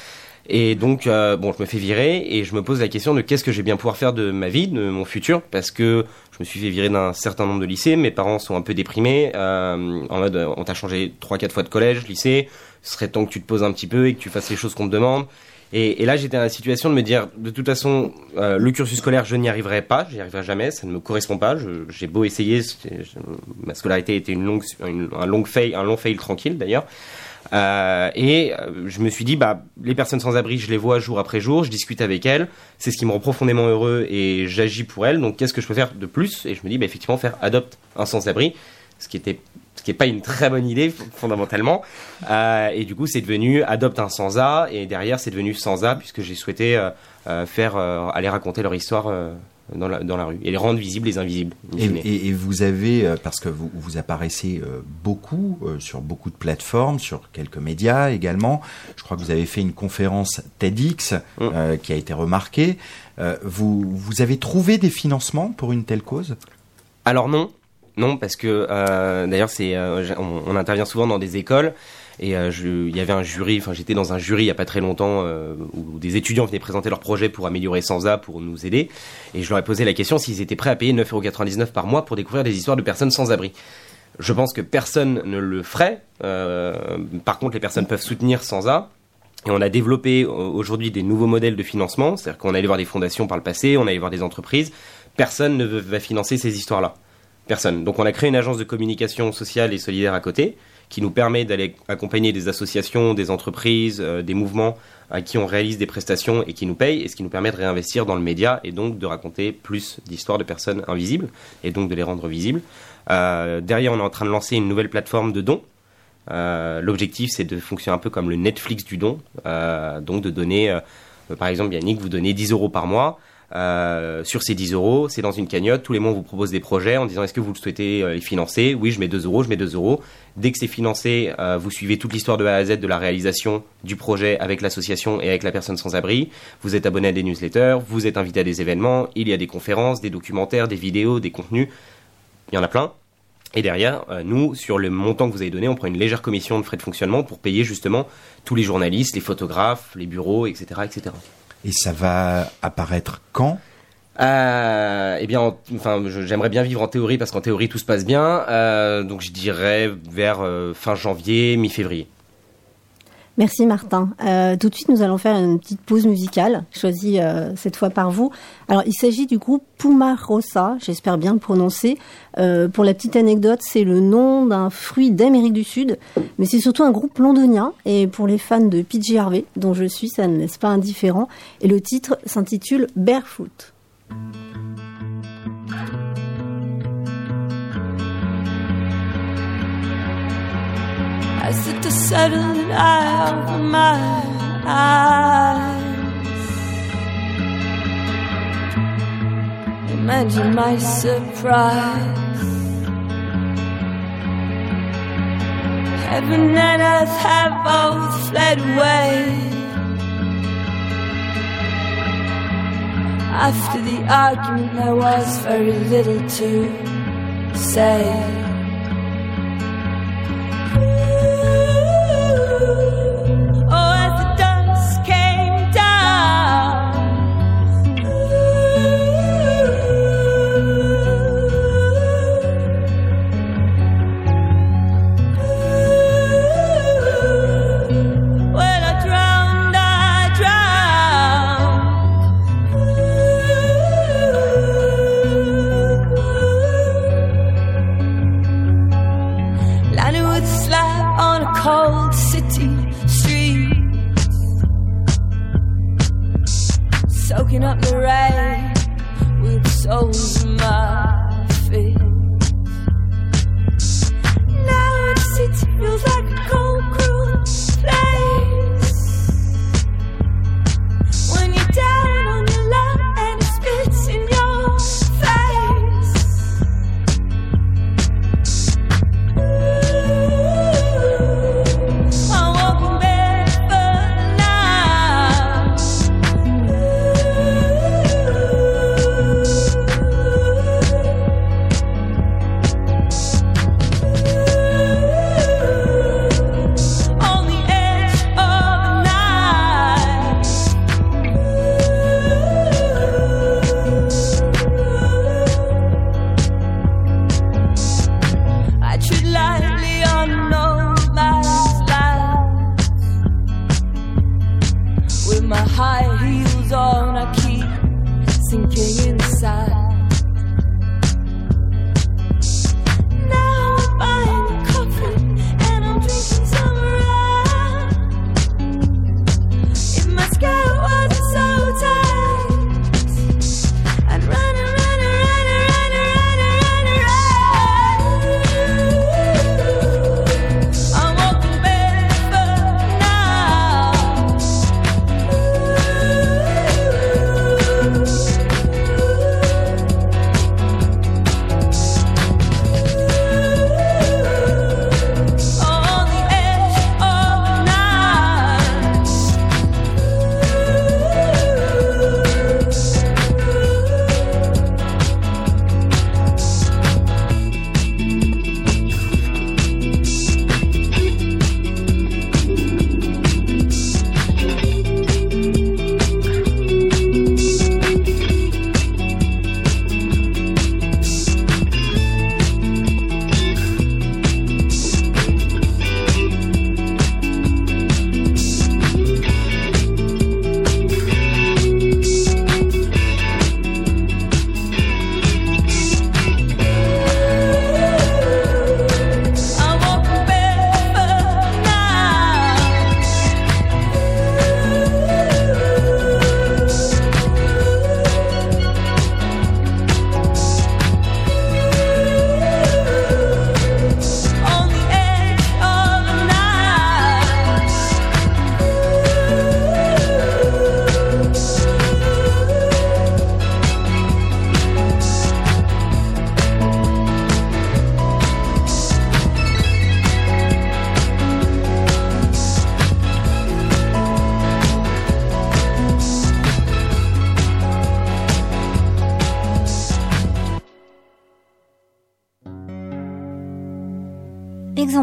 S5: Et donc, euh, bon, je me fais virer et je me pose la question de qu'est-ce que je vais bien pouvoir faire de ma vie, de mon futur, parce que je me suis fait virer d'un certain nombre de lycées. Mes parents sont un peu déprimés, euh, en mode, euh, on t'a changé trois, quatre fois de collège, lycée. Ce serait temps que tu te poses un petit peu et que tu fasses les choses qu'on te demande. Et, là, j'étais dans la situation de me dire, de toute façon, euh, le cursus scolaire, je n'y arriverai pas, j'y arriverai jamais, ça ne me correspond pas. J'ai beau essayer, ma scolarité était une longue, un long fail, un long fail tranquille d'ailleurs. Euh, et euh, je me suis dit, bah, les personnes sans abri, je les vois jour après jour, je discute avec elles, c'est ce qui me rend profondément heureux et j'agis pour elles. Donc, qu'est-ce que je peux faire de plus? Et je me dis, bah, effectivement, faire adopte un sans-abri, ce qui était ce qui est pas une très bonne idée fondamentalement. Euh, et du coup, c'est devenu adopte un sans-A et derrière, c'est devenu sans-A puisque j'ai souhaité faire aller raconter leur histoire dans, la, dans la rue et les rendre visibles les invisibles. in
S3: Et,
S5: fine.
S3: et- et vous avez, euh, parce que vous, vous apparaissez euh, beaucoup euh, sur beaucoup de plateformes, sur quelques médias également. Je crois que vous avez fait une conférence TEDx
S5: Mm.
S3: euh, qui a été remarquée. Euh, vous, vous avez trouvé des financements pour une telle cause?
S5: Alors non, non parce que d'ailleurs c'est on intervient souvent dans des écoles et euh, il y avait un jury, enfin j'étais dans un jury il y a pas très longtemps euh, où des étudiants venaient présenter leur projet pour améliorer Sansa pour nous aider et je leur ai posé la question s'ils étaient prêts à payer 9,99€ par mois pour découvrir des histoires de personnes sans abri. Je pense que personne ne le ferait. euh, par contre, les personnes peuvent soutenir Sansa. Et on a développé aujourd'hui des nouveaux modèles de financement, c'est-à-dire qu'on allait voir des fondations par le passé, on allait voir des entreprises. Personne ne va financer ces histoires-là. Personne. Donc on a créé une agence de communication sociale et solidaire à côté, qui nous permet d'aller accompagner des associations, des entreprises, euh, des mouvements à qui on réalise des prestations et qui nous payent, et ce qui nous permet de réinvestir dans le média et donc de raconter plus d'histoires de personnes invisibles et donc de les rendre visibles. Euh, derrière, on est en train de lancer une nouvelle plateforme de dons. Euh, L'objectif, c'est de fonctionner un peu comme le Netflix du don, euh, donc de donner, euh, par exemple, Yannick, vous donnez 10 euros par mois. Euh, sur ces 10 euros, c'est dans une cagnotte. Tous les mois, on vous propose des projets en disant est-ce que vous le souhaitez euh, les financer? Oui, je mets 2 euros, je mets 2 euros. Dès que c'est financé, euh, vous suivez toute l'histoire de A à Z de la réalisation du projet avec l'association et avec la personne sans abri. Vous êtes abonné à des newsletters, vous êtes invité à des événements. Il y a des conférences, des documentaires, des vidéos, des contenus. Il y en a plein. Et derrière, nous, sur le montant que vous avez donné, on prend une légère commission de frais de fonctionnement pour payer justement tous les journalistes, les photographes, les bureaux, etc., etc.
S3: Et ça va apparaître quand?
S5: Euh, eh bien, en- enfin, j'aimerais bien vivre en théorie parce qu'en théorie tout se passe bien. Euh, donc, je dirais vers euh, fin janvier, mi-février.
S2: Merci Martin. Euh, tout de suite, nous allons faire une petite pause musicale, choisie euh, cette fois par vous. Alors, il s'agit du groupe Puma Rosa, j'espère bien le prononcer. Euh, pour la petite anecdote, c'est le nom d'un fruit d'Amérique du Sud, mais c'est surtout un groupe londonien. Et pour les fans de PJ Harvey, dont je suis, ça ne laisse pas indifférent. Et le titre s'intitule Barefoot.
S6: As the dust settled and I opened my eyes? Imagine my surprise. Heaven and earth have both fled away. After the argument there was very little to say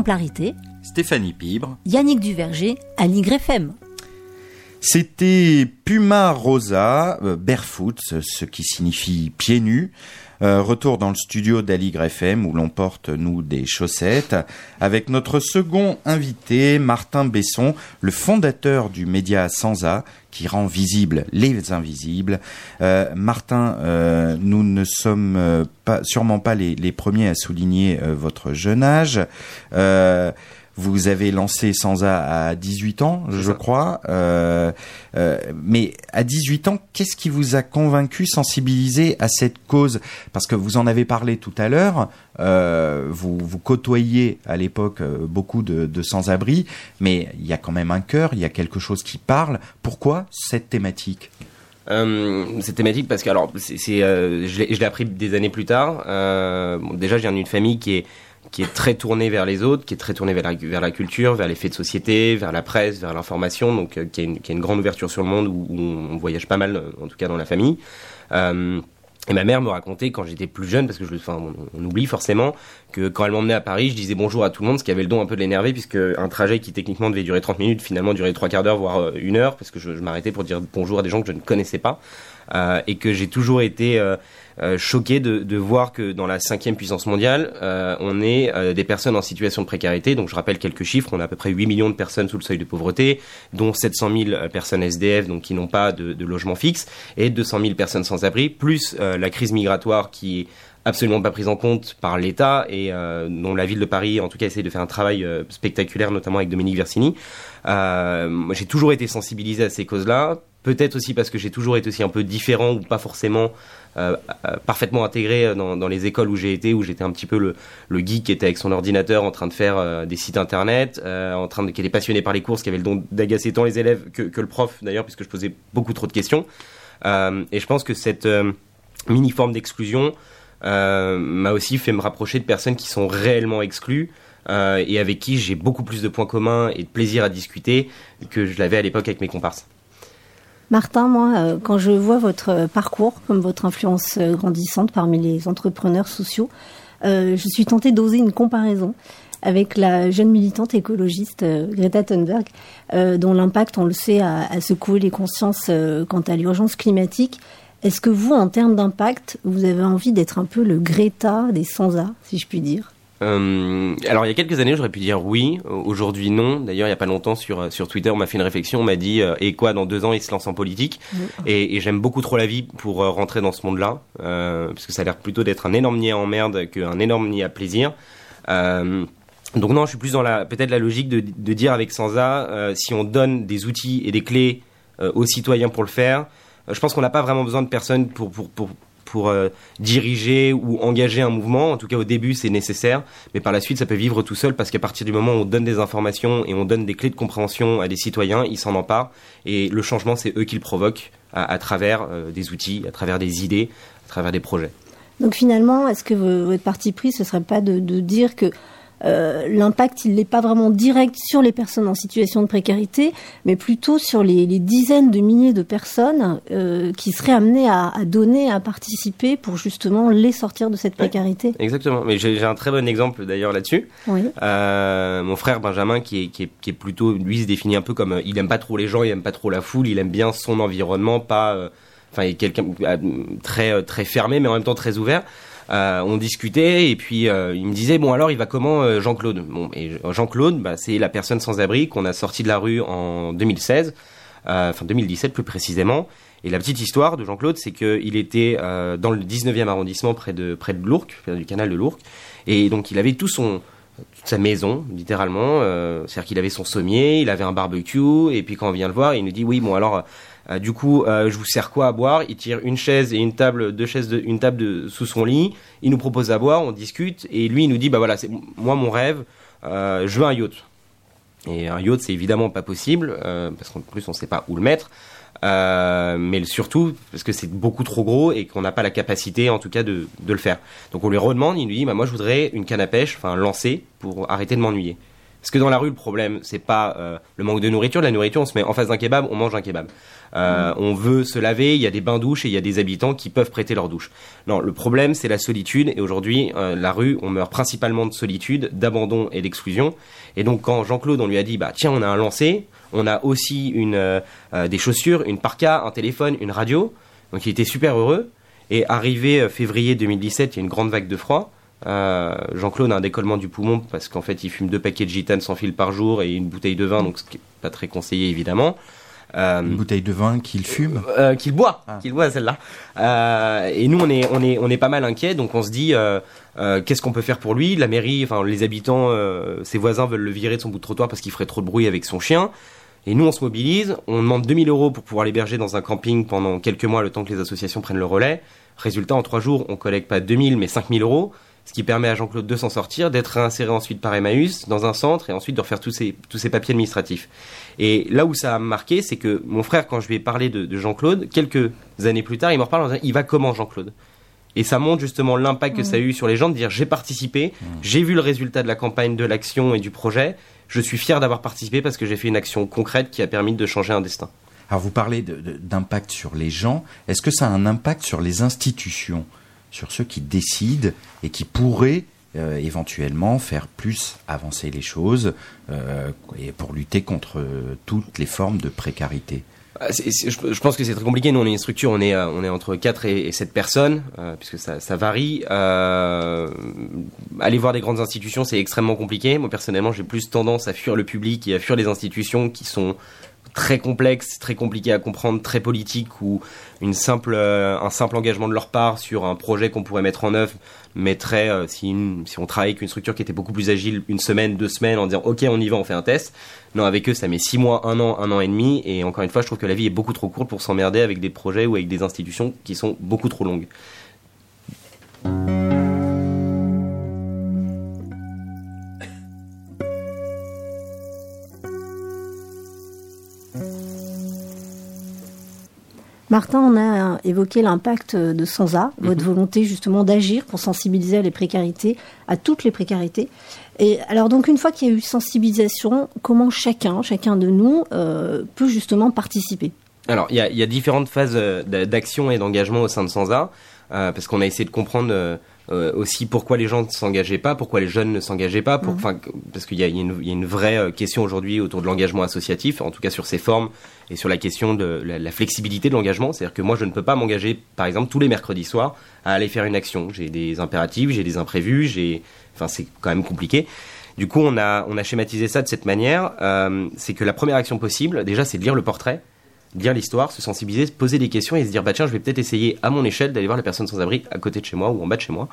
S2: Exemplarité,
S3: Stéphanie Pibre.
S2: Yannick Duverger à l'YFM.
S3: C'était Puma Rosa, euh, barefoot, ce qui signifie pieds nus. Euh, retour dans le studio d'Aligre FM où l'on porte, nous, des chaussettes, avec notre second invité, Martin Besson, le fondateur du média Sansa, qui rend visibles les invisibles. Euh, Martin, nous ne sommes sûrement pas les, premiers à souligner votre jeune âge. Vous avez lancé Sansa à 18 ans, je
S5: ça.
S3: crois. Euh, euh, mais à 18 ans, qu'est-ce qui vous a convaincu, sensibilisé à cette cause? Parce que vous en avez parlé tout à l'heure. euh, vous, vous côtoyiez à l'époque beaucoup de, de sans-abri, mais il y a quand même un cœur, il y a quelque chose qui parle. Pourquoi cette thématique?
S5: Euh, cette thématique parce que alors c'est, euh, je, l'ai, appris des années plus tard. Euh, bon, déjà, je viens d'une famille qui est qui est très tournée vers les autres, qui est très tournée vers la, culture, vers les faits de société, vers la presse, vers l'information, donc euh, qui, a une, grande ouverture sur le monde où, on voyage pas mal, euh, en tout cas dans la famille. Euh, et ma mère me racontait quand j'étais plus jeune, parce que je, enfin, on, on oublie forcément, que quand elle m'emmenait à Paris, je disais bonjour à tout le monde, ce qui avait le don un peu de l'énerver, puisque un trajet qui techniquement devait durer 30 minutes, finalement durait trois quarts d'heure, voire une heure, parce que je, m'arrêtais pour dire bonjour à des gens que je ne connaissais pas, et que j'ai toujours été choqué de, de voir que dans la cinquième puissance mondiale, euh, on est euh, des personnes en situation de précarité. Donc je rappelle quelques chiffres, on a à peu près 8 millions de personnes sous le seuil de pauvreté, dont 700 000 euh, personnes SDF, donc qui n'ont pas de, de logement fixe, et 200 000 personnes sans abri, plus euh, la crise migratoire qui est absolument pas prise en compte par l'État et euh, dont la ville de Paris, en tout cas, essaie de faire un travail euh, spectaculaire, notamment avec Dominique Versini. Euh, j'ai toujours été sensibilisé à ces causes-là. Peut-être aussi parce que j'ai toujours été aussi un peu différent ou pas forcément euh, euh, parfaitement intégré dans, les écoles où j'ai été, où j'étais un petit peu le, geek qui était avec son ordinateur en train de faire euh, des sites internet, euh, en train de, qui était passionné par les courses, qui avait le don d'agacer tant les élèves que, le prof d'ailleurs, puisque je posais beaucoup trop de questions. Euh, et je pense que cette euh, mini forme d'exclusion euh, m'a aussi fait me rapprocher de personnes qui sont réellement exclues euh, et avec qui j'ai beaucoup plus de points communs et de plaisir à discuter que je l'avais à l'époque avec mes comparses.
S2: Martin, moi, euh, quand je vois votre parcours, comme votre influence euh, grandissante parmi les entrepreneurs sociaux, euh, je suis tentée d'oser une comparaison avec la jeune militante écologiste Greta Thunberg, dont l'impact, on le sait, a, secoué les consciences quant à l'urgence climatique. Est-ce que vous, en termes d'impact, vous avez envie d'être un peu le Greta des sans-A, si je puis dire?
S5: Euh, alors il y a quelques années j'aurais pu dire oui, aujourd'hui non. D'ailleurs il y a pas longtemps sur euh, sur Twitter on m'a fait une réflexion, on m'a dit euh, et quoi dans deux ans il se lance en politique? Et, et j'aime beaucoup trop la vie pour euh, rentrer dans ce monde-là parce que ça a l'air plutôt d'être un énorme nid à emmerde qu'un énorme nid à plaisir. Donc non, je suis plus dans la peut-être la logique de, de dire avec Sansa, si on donne des outils et des clés aux citoyens pour le faire, je pense qu'on n'a pas vraiment besoin de personnes pour pour pour pour euh, diriger ou engager un mouvement. En tout cas, au début, c'est nécessaire, mais par la suite, ça peut vivre tout seul parce qu'à partir du moment où on donne des informations et on donne des clés de compréhension à des citoyens, ils s'en emparent et le changement, c'est eux qui le provoquent à, travers euh, des outils, à travers des idées, à travers des projets.
S2: Donc finalement, est-ce que vo- votre parti pris, ce serait pas de dire que euh, l'impact, il n'est pas vraiment direct sur les personnes en situation de précarité, mais plutôt sur les, les dizaines de milliers de personnes euh, qui seraient amenées à, à donner, à participer pour justement les sortir de cette précarité
S5: Exactement. Mais j'ai un très bon exemple d'ailleurs là-dessus.
S2: Oui.
S5: Euh, mon frère Benjamin, qui est, qui, est, qui est plutôt, lui, se définit un peu comme, euh, il aime pas trop les gens, il aime pas trop la foule, il aime bien son environnement, pas, euh, enfin, il est quelqu'un très, très fermé, mais en même temps très ouvert. Euh, on discutait et puis euh, il me disait bon alors il va comment euh, Jean-Claude? Bon et Jean-Claude bah, c'est la personne sans abri qu'on a sorti de la rue en 2016 euh, enfin 2017 plus précisément et la petite histoire de Jean-Claude c'est que il était euh, dans le 19e arrondissement près de près de Lourdes près du canal de Lourdes et donc il avait tout son toute sa maison, littéralement. Euh, C'est-à-dire qu'il avait son sommier, il avait un barbecue, et puis quand on vient le voir, il nous dit oui, bon alors, euh, du coup, euh, je vous sers quoi à boire? Il tire une chaise et une table, deux chaises, une table sous son lit. Il nous propose à boire, on discute, et lui il nous dit bah voilà, c'est moi mon rêve, euh, je veux un yacht. Et un yacht, c'est évidemment pas possible, euh, parce qu'en plus on sait pas où le mettre. Euh, mais surtout parce que c'est beaucoup trop gros et qu'on n'a pas la capacité en tout cas de, le faire. Donc on lui redemande, il nous dit bah moi je voudrais une canne à pêche, enfin lancer pour arrêter de m'ennuyer. Parce que dans la rue le problème c'est pas euh, le manque de nourriture, la nourriture on se met en face d'un kebab, on mange un kebab. Euh, On veut se laver, il y a des bains douches et il y a des habitants qui peuvent prêter leur douche. Non, le problème c'est la solitude et aujourd'hui euh, la rue on meurt principalement de solitude, d'abandon et d'exclusion. Et donc quand Jean-Claude on lui a dit bah tiens on a un lancer, on a aussi une des chaussures, une parka, un téléphone, une radio. Donc il était super heureux. Et arrivé février 2017, il y a une grande vague de froid. Euh, Jean-Claude a un décollement du poumon parce qu'en fait il fume deux paquets de gitane sans fil par jour et une bouteille de vin, donc ce qui est pas très conseillé évidemment. Euh,
S3: Une bouteille de vin qu'il fume?
S5: euh, qu'il boit,
S3: Ah.
S5: qu'il boit celle-là. Euh, et nous on est on est on est pas mal inquiets, donc on se dit euh, euh, qu'est-ce qu'on peut faire pour lui? La mairie, enfin les habitants, euh, ses voisins veulent le virer de son bout de trottoir parce qu'il ferait trop de bruit avec son chien. Et nous on se mobilise, on demande 2000 euros pour pouvoir l'héberger dans un camping pendant quelques mois, le temps que les associations prennent le relais. Résultat, en trois jours, on collecte pas 2000 mais 5000 euros, ce qui permet à Jean-Claude de s'en sortir, d'être réinséré ensuite par Emmaüs dans un centre et ensuite de refaire tous ses tous ses papiers administratifs. Et là où ça a marqué, c'est que mon frère, quand je lui ai parlé de, de Jean-Claude, quelques années plus tard, il me reparle en disant Il va comment Jean-Claude? Et ça montre justement l'impact que ça a eu sur les gens de dire J'ai participé, j'ai vu le résultat de la campagne, de l'action et du projet, je suis fier d'avoir participé parce que j'ai fait une action concrète qui a permis de changer un destin.
S3: Alors vous parlez de- de- d'impact sur les gens. Est-ce que ça a un impact sur les institutions, sur ceux qui décident et qui pourraient euh, éventuellement faire plus avancer les choses euh, et pour lutter contre euh, toutes les formes de précarité
S5: Ah, je, pense que c'est très compliqué. Nous, on est une structure, on est, on est entre 4 et, et 7 personnes, puisque ça, varie. Aller voir des grandes institutions, c'est extrêmement compliqué. Moi, personnellement, j'ai plus tendance à fuir le public et à fuir les institutions qui sont très complexes, très compliquées à comprendre, très politiques, ou une simple, euh, un simple engagement de leur part sur un projet qu'on pourrait mettre en œuvre mettrait, euh, si, si on travaillait avec une structure qui était beaucoup plus agile, une semaine, deux semaines, en disant ok, on y va, on fait un test. Non, avec eux, ça met six mois, un an, un an et demi. Et encore une fois, je trouve que la vie est beaucoup trop courte pour s'emmerder avec des projets ou avec des institutions qui sont beaucoup trop longues.
S2: Martin, on a évoqué l'impact de Sansa, votre volonté justement d'agir pour sensibiliser à les précarités, à toutes les précarités. Et alors donc une fois qu'il y a eu sensibilisation, comment chacun, chacun de nous euh, peut justement participer?
S5: Alors, il y a, il y a différentes phases euh, d'a- d'action et d'engagement au sein de Sansa, euh, parce qu'on a essayé de comprendre euh, aussi pourquoi les gens ne s'engageaient pas, pourquoi les jeunes ne s'engageaient pas, pour, que- parce qu'il y a, y une, il y a une vraie euh, question aujourd'hui autour de l'engagement associatif, en tout cas sur ses formes et sur la question de la, la flexibilité de l'engagement. C'est-à-dire que moi, je ne peux pas m'engager, par exemple, tous les mercredis soirs à aller faire une action. J'ai des impératifs, j'ai des imprévus, j'ai, enfin, c'est quand même compliqué. Du coup, on a, on a schématisé ça de cette manière. Euh, c'est que la première action possible, déjà, c'est de lire le portrait, lire l'histoire, se sensibiliser, se poser des questions et se dire, bah tiens, je vais peut-être essayer à mon échelle d'aller voir la personne sans abri à côté de chez moi ou en bas de chez moi.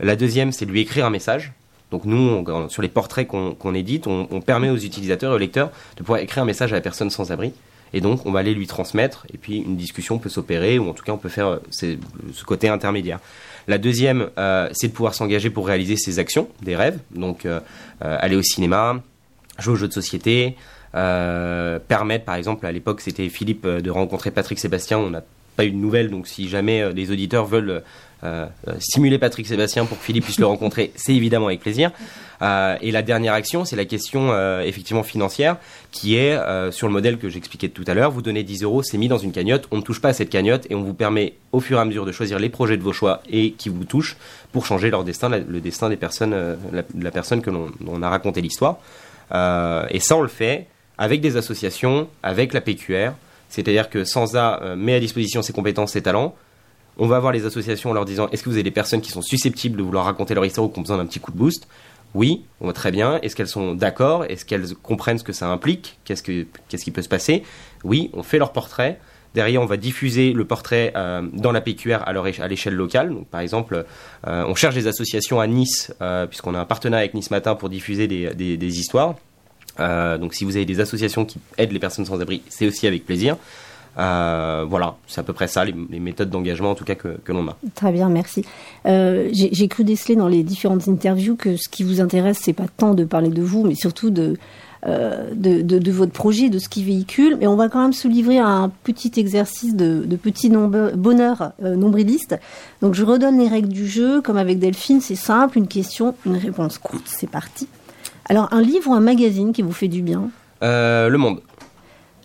S5: La deuxième, c'est de lui écrire un message. Donc nous, sur les portraits qu'on qu'on édite, on, permet aux utilisateurs et aux lecteurs de pouvoir écrire un message à la personne sans abri. Et donc, on va aller lui transmettre, et puis une discussion peut s'opérer, ou en tout cas, on peut faire euh, ce côté intermédiaire. La deuxième, euh, c'est de pouvoir s'engager pour réaliser ses actions, des rêves. Donc, euh, aller au cinéma, jouer aux jeux de société, euh, permettre, par exemple, à l'époque, c'était Philippe euh, de rencontrer Patrick Sébastien. On n'a pas eu de nouvelles, donc si jamais euh, des auditeurs veulent euh, euh, stimuler Patrick Sébastien pour que Philippe puisse le rencontrer, c'est évidemment avec plaisir. Et la dernière action, c'est la question effectivement financière, qui est sur le modèle que j'expliquais tout à l'heure. Vous donnez 10 euros, c'est mis dans une cagnotte, on ne touche pas à cette cagnotte et on vous permet au fur et à mesure de choisir les projets de vos choix et qui vous touchent pour changer leur destin, le destin des personnes, la, la personne que l'on a raconté l'histoire. Et ça, on le fait avec des associations, avec la PQR. C'est-à-dire que Sansa euh, met à disposition ses compétences, ses talents. On va voir les associations en leur disant est-ce que vous avez des personnes qui sont susceptibles de vouloir raconter leur histoire ou qui ont besoin d'un petit coup de boost? Oui, on va très bien. Est-ce qu'elles sont d'accord? Est-ce qu'elles comprennent ce que ça implique? Qu'est-ce que qu'est-ce qui peut se passer? Oui, on fait leur portrait. Derrière, on va diffuser le portrait euh, dans la PQR à, à l'échelle locale. Par exemple, euh, on cherche des associations à Nice, puisqu'on a un partenariat avec Nice Matin pour diffuser des histoires. Euh, donc, si vous avez des associations qui aident les personnes sans abri, c'est aussi avec plaisir. Euh, voilà, c'est à peu près ça, les, méthodes d'engagement en tout cas que, l'on a.
S2: Très bien, merci. Euh, J'ai cru déceler dans les différentes interviews que ce qui vous intéresse, c'est pas tant de parler de vous, mais surtout de, de, de, votre projet, de ce qui véhicule. Mais on va quand même se livrer à un petit exercice de, de petit nombre- bonheur nombriliste. Donc je redonne les règles du jeu, comme avec Delphine, c'est simple, une question, une réponse courte, c'est parti. Alors un livre ou un magazine qui vous fait du bien
S5: Euh, le monde.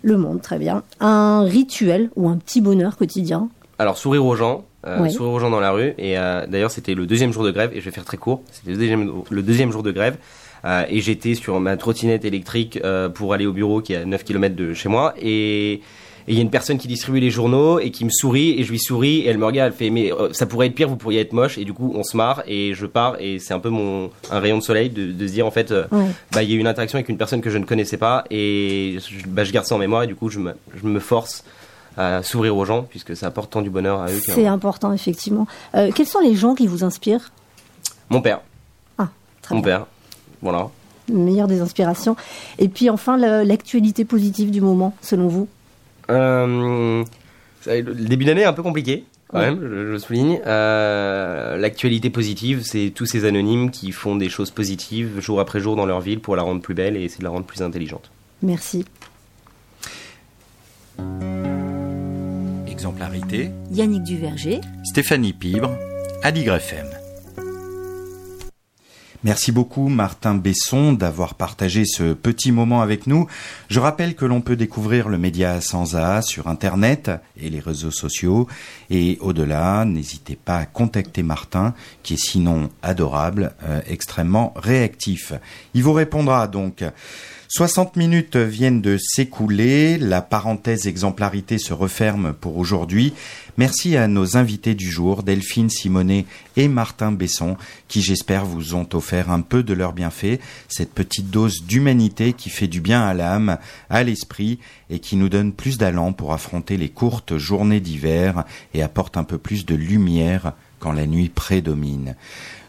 S2: Le Monde, très bien. Un rituel ou un petit bonheur quotidien
S5: Alors, sourire aux gens, euh,
S2: Ouais.
S5: sourire aux gens dans la rue. Et euh, d'ailleurs, c'était le deuxième jour de grève, et je vais faire très court. C'était le deuxième, le deuxième jour de grève. Euh, et j'étais sur ma trottinette électrique euh, pour aller au bureau qui est à 9 km de chez moi. Et et il y a une personne qui distribue les journaux et qui me sourit et je lui souris et elle me regarde, elle fait mais euh, ça pourrait être pire, vous pourriez être moche et du coup on se marre et je pars et c'est un peu mon un rayon de soleil de, de se dire en fait euh,
S2: Ouais.
S5: bah il y a eu une interaction avec une personne que je ne connaissais pas et je, bah, je garde ça en mémoire et du coup je me, je me force à sourire aux gens puisque ça apporte tant du bonheur à eux.
S2: C'est important, effectivement. Euh, quels sont les gens qui vous inspirent?
S5: Mon père,
S2: Ah, très
S5: mon
S2: bien.
S5: père, voilà.
S2: Le meilleur des inspirations. Et puis enfin, l'actualité positive du moment, selon vous?
S5: Euh, le début d'année est un peu compliqué, quand
S2: Ouais.
S5: même, je, je souligne. Euh, L'actualité positive, c'est tous ces anonymes qui font des choses positives jour après jour dans leur ville pour la rendre plus belle et essayer de la rendre plus intelligente.
S2: Merci.
S3: Exemplarité,
S7: Yannick Duverger,
S3: Stéphanie Pibre, Aligre FM. Merci beaucoup Martin Besson d'avoir partagé ce petit moment avec nous. Je rappelle que l'on peut découvrir le média sans A sur Internet et les réseaux sociaux. Et au-delà, n'hésitez pas à contacter Martin, qui est sinon adorable, euh, extrêmement réactif. Il vous répondra donc. 60 minutes viennent de s'écouler, la parenthèse exemplarité se referme pour aujourd'hui. Merci à nos invités du jour, Delphine Simonet et Martin Besson, qui j'espère vous ont offert un peu de leur bienfait, cette petite dose d'humanité qui fait du bien à l'âme, à l'esprit et qui nous donne plus d'allant pour affronter les courtes journées d'hiver et apporte un peu plus de lumière quand la nuit prédomine.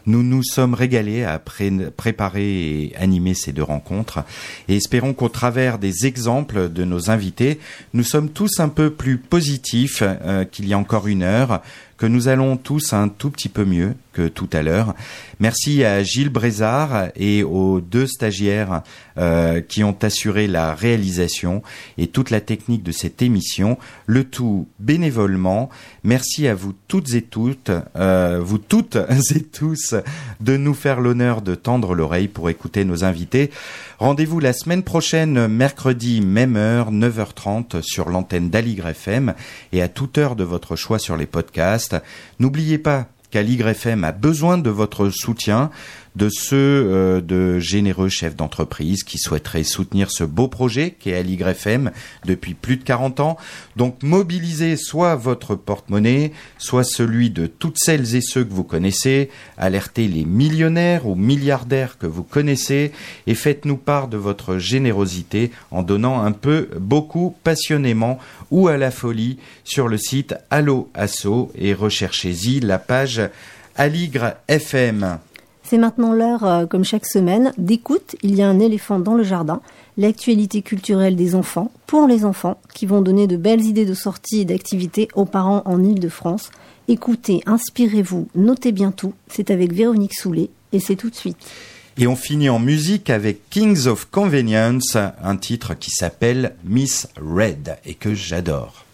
S3: Nous nous sommes régalés à pré- préparer et animer ces deux rencontres et espérons qu'au travers des exemples de nos invités, nous sommes tous un peu plus positifs euh, qu'il y a encore une heure, que nous allons tous un tout petit peu mieux que tout à l'heure. Merci à Gilles Brézard et aux deux stagiaires euh, qui ont assuré la réalisation et toute la technique de cette émission, le tout bénévolement. Merci à vous toutes et toutes, euh, vous toutes et tous, de nous faire l'honneur de tendre l'oreille pour écouter nos invités. Rendez-vous la semaine prochaine, mercredi, même heure, 9h30 sur l'antenne d'Aligre FM et à toute heure de votre choix sur les podcasts. N'oubliez pas qu'Aligre FM a besoin de votre soutien, de ceux euh, de généreux chefs d'entreprise qui souhaiteraient soutenir ce beau projet qu'est Aligre FM depuis plus de 40 ans. Donc mobilisez soit votre porte-monnaie, soit celui de toutes celles et ceux que vous connaissez, alertez les millionnaires ou milliardaires que vous connaissez et faites-nous part de votre générosité en donnant un peu, beaucoup, passionnément ou à la folie sur le site Allo Asso et recherchez-y la page Aligre FM.
S2: C'est maintenant l'heure, euh, comme chaque semaine, d'écoute. Il y a un éléphant dans le jardin, l'actualité culturelle des enfants, pour les enfants, qui vont donner de belles idées de sorties et d'activités aux parents en Ile-de-France. Écoutez, inspirez-vous, notez bien tout. C'est avec Véronique Soulet et c'est tout de suite.
S3: Et on finit en musique avec Kings of Convenience, un titre qui s'appelle Miss Red et que j'adore.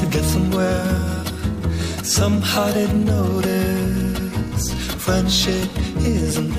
S8: To get somewhere. Somehow didn't notice friendship is an